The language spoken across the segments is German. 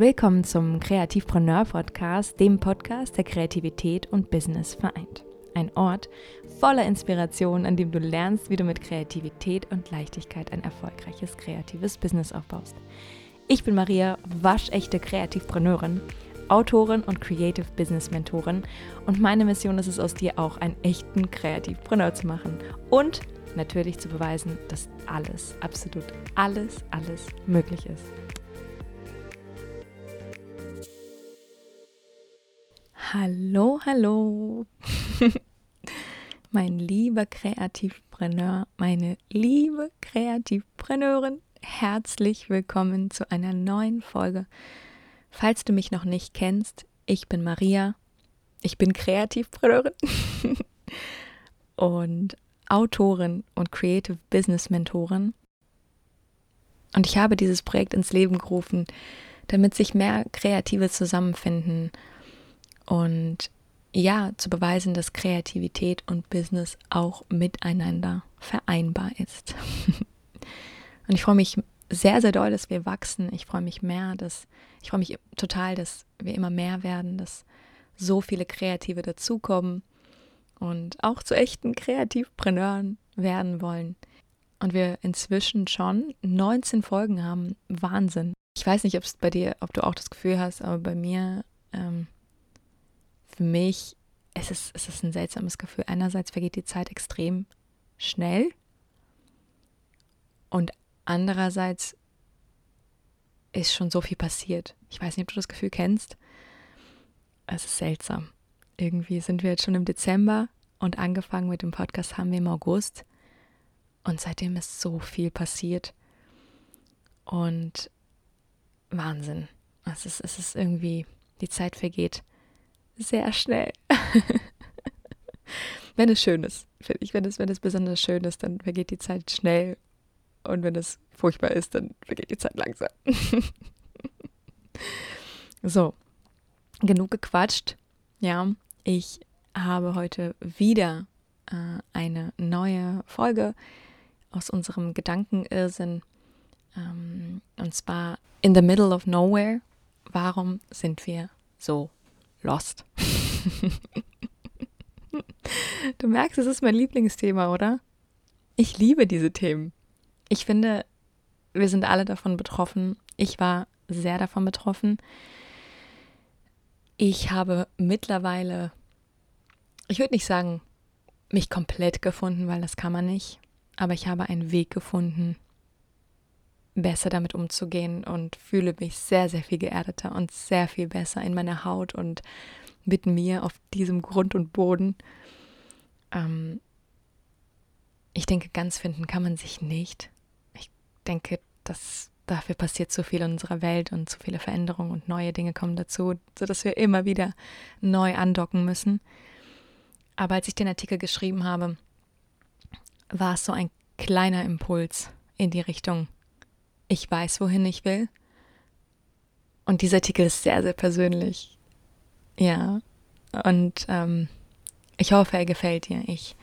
Willkommen zum Kreativpreneur Podcast, dem Podcast, der Kreativität und Business vereint. Ein Ort voller Inspiration, an dem du lernst, wie du mit Kreativität und Leichtigkeit ein erfolgreiches kreatives Business aufbaust. Ich bin Maria, waschechte Kreativpreneurin, Autorin und Creative Business Mentorin und meine Mission ist es aus dir auch einen echten Kreativpreneur zu machen und natürlich zu beweisen, dass alles, absolut alles, alles möglich ist. Hallo, hallo. mein lieber Kreativpreneur, meine liebe Kreativpreneurin, herzlich willkommen zu einer neuen Folge. Falls du mich noch nicht kennst, ich bin Maria, ich bin Kreativpreneurin und Autorin und Creative Business Mentorin. Und ich habe dieses Projekt ins Leben gerufen, damit sich mehr Kreative zusammenfinden und ja, zu beweisen, dass Kreativität und Business auch miteinander vereinbar ist. und ich freue mich sehr, sehr doll, dass wir wachsen. Ich freue mich mehr, dass ich freue mich total, dass wir immer mehr werden, dass so viele Kreative dazukommen und auch zu echten Kreativpreneuren werden wollen. Und wir inzwischen schon 19 Folgen haben. Wahnsinn. Ich weiß nicht, ob es bei dir, ob du auch das Gefühl hast, aber bei mir ähm, für mich es ist es ist ein seltsames Gefühl. Einerseits vergeht die Zeit extrem schnell und andererseits ist schon so viel passiert. Ich weiß nicht, ob du das Gefühl kennst. Es ist seltsam. Irgendwie sind wir jetzt schon im Dezember und angefangen mit dem Podcast haben wir im August. Und seitdem ist so viel passiert. Und Wahnsinn. Es ist, es ist irgendwie, die Zeit vergeht sehr schnell. wenn es schön ist, finde ich. Wenn es, wenn es besonders schön ist, dann vergeht die Zeit schnell. Und wenn es furchtbar ist, dann vergeht die Zeit langsam. so, genug gequatscht. Ja, ich habe heute wieder äh, eine neue Folge aus unserem Gedankenirrsinn. Ähm, und zwar In the Middle of Nowhere. Warum sind wir so Lost. du merkst, es ist mein Lieblingsthema, oder? Ich liebe diese Themen. Ich finde, wir sind alle davon betroffen. Ich war sehr davon betroffen. Ich habe mittlerweile, ich würde nicht sagen, mich komplett gefunden, weil das kann man nicht, aber ich habe einen Weg gefunden, besser damit umzugehen und fühle mich sehr, sehr viel geerdeter und sehr viel besser in meiner Haut und mit mir auf diesem Grund und Boden. Ähm, ich denke, ganz finden kann man sich nicht. Ich denke, dass dafür passiert so viel in unserer Welt und so viele Veränderungen und neue Dinge kommen dazu, sodass wir immer wieder neu andocken müssen. Aber als ich den Artikel geschrieben habe, war es so ein kleiner Impuls in die Richtung, ich weiß, wohin ich will. Und dieser Artikel ist sehr, sehr persönlich. Ja. Und ähm, ich hoffe, er gefällt dir. Ich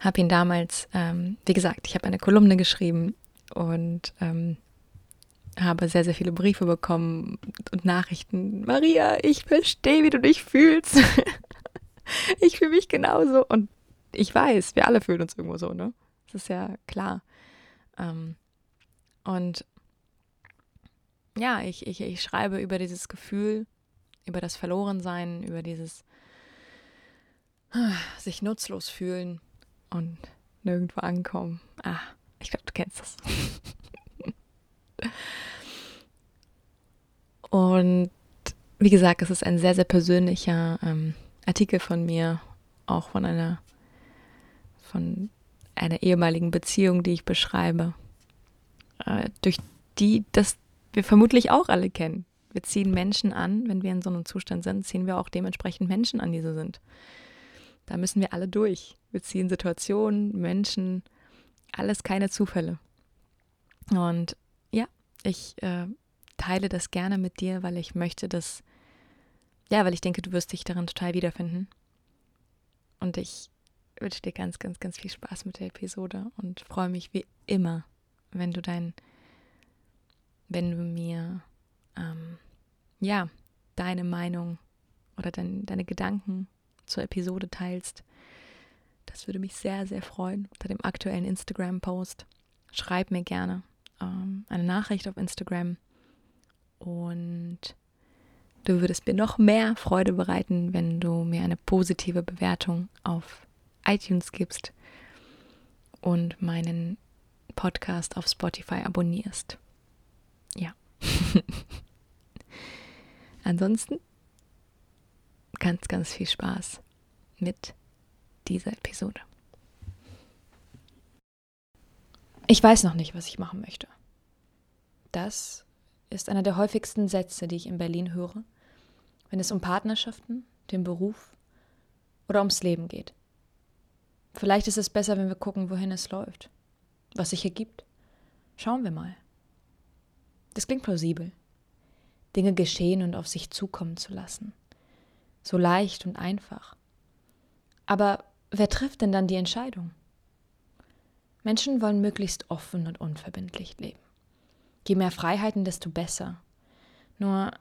habe ihn damals, ähm, wie gesagt, ich habe eine Kolumne geschrieben und ähm, habe sehr, sehr viele Briefe bekommen und Nachrichten. Maria, ich verstehe, wie du dich fühlst. ich fühle mich genauso. Und ich weiß, wir alle fühlen uns irgendwo so, ne? Das ist ja klar. Ähm, und ja, ich, ich, ich schreibe über dieses Gefühl, über das Verlorensein, über dieses sich nutzlos fühlen und nirgendwo ankommen. Ah, ich glaube, du kennst das. und wie gesagt, es ist ein sehr, sehr persönlicher ähm, Artikel von mir, auch von einer, von einer ehemaligen Beziehung, die ich beschreibe durch die das wir vermutlich auch alle kennen. Wir ziehen Menschen an, wenn wir in so einem Zustand sind, ziehen wir auch dementsprechend Menschen an, die so sind. Da müssen wir alle durch. Wir ziehen Situationen, Menschen, alles keine Zufälle. Und ja, ich äh, teile das gerne mit dir, weil ich möchte, dass, ja, weil ich denke, du wirst dich darin total wiederfinden. Und ich wünsche dir ganz, ganz, ganz viel Spaß mit der Episode und freue mich wie immer wenn du dein, wenn du mir ähm, ja, deine Meinung oder dein, deine Gedanken zur Episode teilst. Das würde mich sehr, sehr freuen unter dem aktuellen Instagram-Post. Schreib mir gerne ähm, eine Nachricht auf Instagram und du würdest mir noch mehr Freude bereiten, wenn du mir eine positive Bewertung auf iTunes gibst und meinen Podcast auf Spotify abonnierst. Ja. Ansonsten ganz, ganz viel Spaß mit dieser Episode. Ich weiß noch nicht, was ich machen möchte. Das ist einer der häufigsten Sätze, die ich in Berlin höre, wenn es um Partnerschaften, den Beruf oder ums Leben geht. Vielleicht ist es besser, wenn wir gucken, wohin es läuft, was sich ergibt. Schauen wir mal. Das klingt plausibel. Dinge geschehen und auf sich zukommen zu lassen. So leicht und einfach. Aber wer trifft denn dann die Entscheidung? Menschen wollen möglichst offen und unverbindlich leben. Je mehr Freiheiten, desto besser. Nur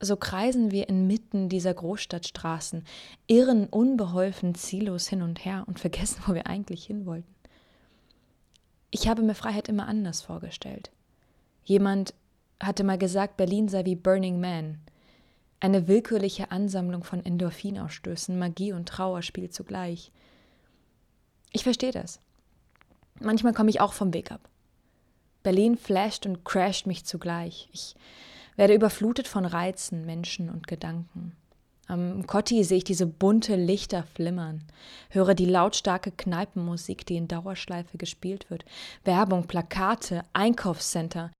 so kreisen wir inmitten dieser Großstadtstraßen, irren unbeholfen ziellos hin und her und vergessen, wo wir eigentlich hin wollten. Ich habe mir Freiheit immer anders vorgestellt. Jemand hatte mal gesagt, Berlin sei wie Burning Man. Eine willkürliche Ansammlung von Endorphinausstößen, Magie und Trauerspiel zugleich. Ich verstehe das. Manchmal komme ich auch vom Weg ab. Berlin flasht und crasht mich zugleich. Ich werde überflutet von Reizen, Menschen und Gedanken. Am Kotti sehe ich diese bunte Lichter flimmern, höre die lautstarke Kneipenmusik, die in Dauerschleife gespielt wird, Werbung, Plakate, Einkaufscenter.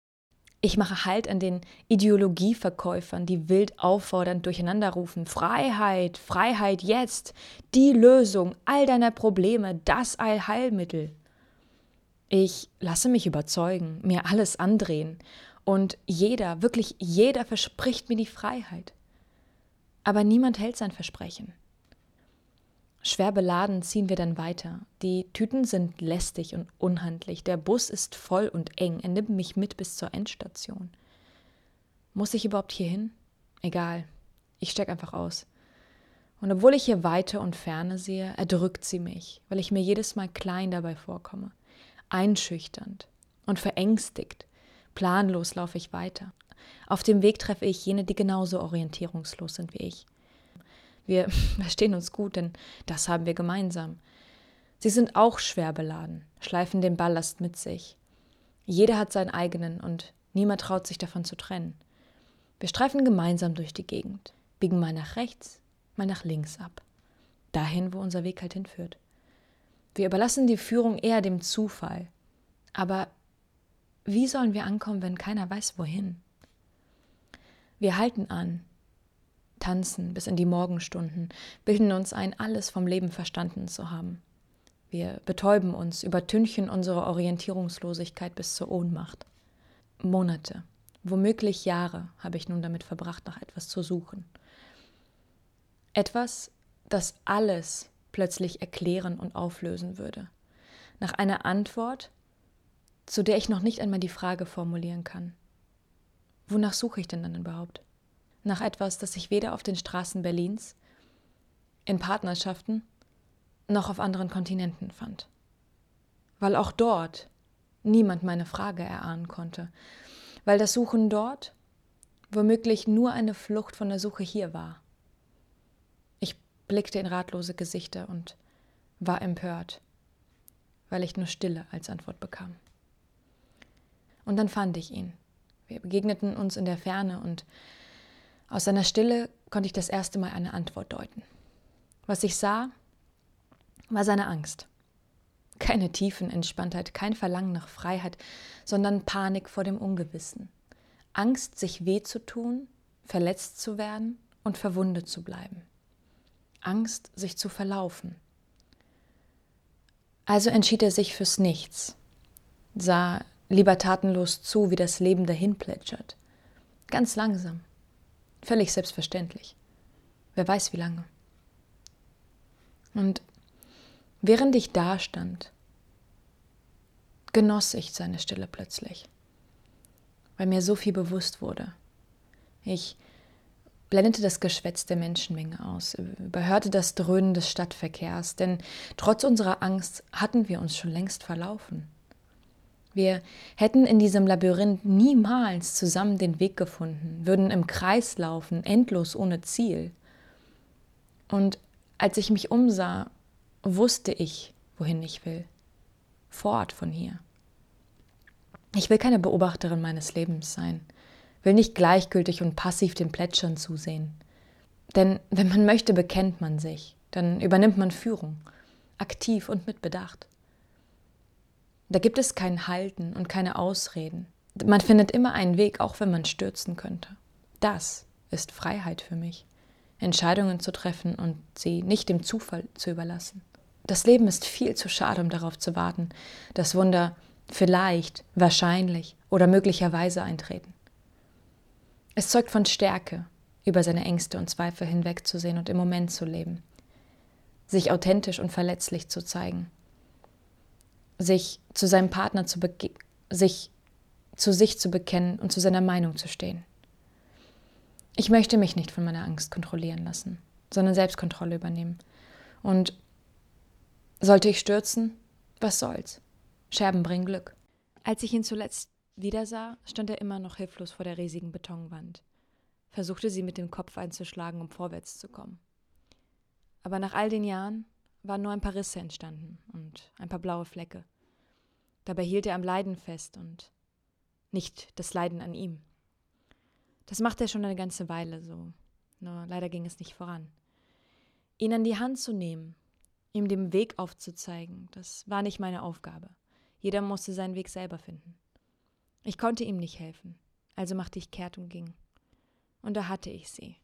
Ich mache Halt an den Ideologieverkäufern, die wild auffordernd durcheinander rufen: Freiheit, Freiheit jetzt, die Lösung all deiner Probleme, das Allheilmittel. Ich lasse mich überzeugen, mir alles andrehen und jeder, wirklich jeder verspricht mir die Freiheit. Aber niemand hält sein Versprechen. Schwer beladen ziehen wir dann weiter. Die Tüten sind lästig und unhandlich. Der Bus ist voll und eng. Er nimmt mich mit bis zur Endstation. Muss ich überhaupt hier hin? Egal. Ich steig einfach aus. Und obwohl ich hier Weite und Ferne sehe, erdrückt sie mich, weil ich mir jedes Mal klein dabei vorkomme einschüchternd und verängstigt. Planlos laufe ich weiter. Auf dem Weg treffe ich jene, die genauso orientierungslos sind wie ich. Wir verstehen uns gut, denn das haben wir gemeinsam. Sie sind auch schwer beladen, schleifen den Ballast mit sich. Jeder hat seinen eigenen und niemand traut sich davon zu trennen. Wir streifen gemeinsam durch die Gegend, biegen mal nach rechts, mal nach links ab. Dahin, wo unser Weg halt hinführt. Wir überlassen die Führung eher dem Zufall. Aber wie sollen wir ankommen, wenn keiner weiß, wohin? Wir halten an, tanzen bis in die Morgenstunden, bilden uns ein, alles vom Leben verstanden zu haben. Wir betäuben uns, übertünchen unsere Orientierungslosigkeit bis zur Ohnmacht. Monate, womöglich Jahre habe ich nun damit verbracht, nach etwas zu suchen. Etwas, das alles plötzlich erklären und auflösen würde. Nach einer Antwort, zu der ich noch nicht einmal die Frage formulieren kann. Wonach suche ich denn dann überhaupt? Nach etwas, das ich weder auf den Straßen Berlins, in Partnerschaften, noch auf anderen Kontinenten fand. Weil auch dort niemand meine Frage erahnen konnte. Weil das Suchen dort womöglich nur eine Flucht von der Suche hier war blickte in ratlose Gesichter und war empört, weil ich nur Stille als Antwort bekam. Und dann fand ich ihn. Wir begegneten uns in der Ferne und aus seiner Stille konnte ich das erste Mal eine Antwort deuten. Was ich sah, war seine Angst. Keine Tiefenentspanntheit, kein Verlangen nach Freiheit, sondern Panik vor dem Ungewissen. Angst, sich weh zu tun, verletzt zu werden und verwundet zu bleiben. Angst, sich zu verlaufen. Also entschied er sich fürs Nichts, sah lieber tatenlos zu, wie das Leben dahin plätschert. Ganz langsam, völlig selbstverständlich. Wer weiß wie lange. Und während ich dastand, genoss ich seine Stille plötzlich, weil mir so viel bewusst wurde. Ich blendete das Geschwätz der Menschenmenge aus, überhörte das Dröhnen des Stadtverkehrs, denn trotz unserer Angst hatten wir uns schon längst verlaufen. Wir hätten in diesem Labyrinth niemals zusammen den Weg gefunden, würden im Kreis laufen, endlos ohne Ziel. Und als ich mich umsah, wusste ich, wohin ich will. Fort von hier. Ich will keine Beobachterin meines Lebens sein, will nicht gleichgültig und passiv dem Plätschern zusehen. Denn wenn man möchte, bekennt man sich, dann übernimmt man Führung, aktiv und mit Bedacht. Da gibt es kein Halten und keine Ausreden. Man findet immer einen Weg, auch wenn man stürzen könnte. Das ist Freiheit für mich. Entscheidungen zu treffen und sie nicht dem Zufall zu überlassen. Das Leben ist viel zu schade, um darauf zu warten, dass Wunder vielleicht, wahrscheinlich oder möglicherweise eintreten. Es zeugt von Stärke, über seine Ängste und Zweifel hinwegzusehen und im Moment zu leben, sich authentisch und verletzlich zu zeigen, sich zu seinem Partner zu sich zu sich zu bekennen und zu seiner Meinung zu stehen. Ich möchte mich nicht von meiner Angst kontrollieren lassen, sondern Selbstkontrolle übernehmen. Und sollte ich stürzen, was soll's? Scherben bringen Glück. Als ich ihn zuletzt wiedersah, stand er immer noch hilflos vor der riesigen Betonwand, versuchte sie mit dem Kopf einzuschlagen, um vorwärts zu kommen. Aber nach all den Jahren waren nur ein paar Risse entstanden und ein paar blaue Flecke. Dabei hielt er am Leiden fest und nicht das Leiden an ihm. Das machte er schon eine ganze Weile so, nur leider ging es nicht voran. Ihn an die Hand zu nehmen, ihm den Weg aufzuzeigen, das war nicht meine Aufgabe. Jeder musste seinen Weg selber finden. Ich konnte ihm nicht helfen, also machte ich kehrt und ging. Und da hatte ich sie,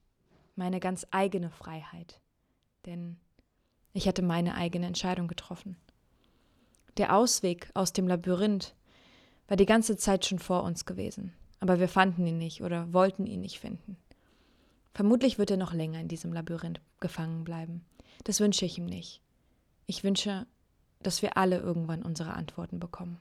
meine ganz eigene Freiheit, denn ich hatte meine eigene Entscheidung getroffen. Der Ausweg aus dem Labyrinth war die ganze Zeit schon vor uns gewesen, aber wir fanden ihn nicht oder wollten ihn nicht finden. Vermutlich wird er noch länger in diesem Labyrinth gefangen bleiben. Das wünsche ich ihm nicht. Ich wünsche, dass wir alle irgendwann unsere Antworten bekommen.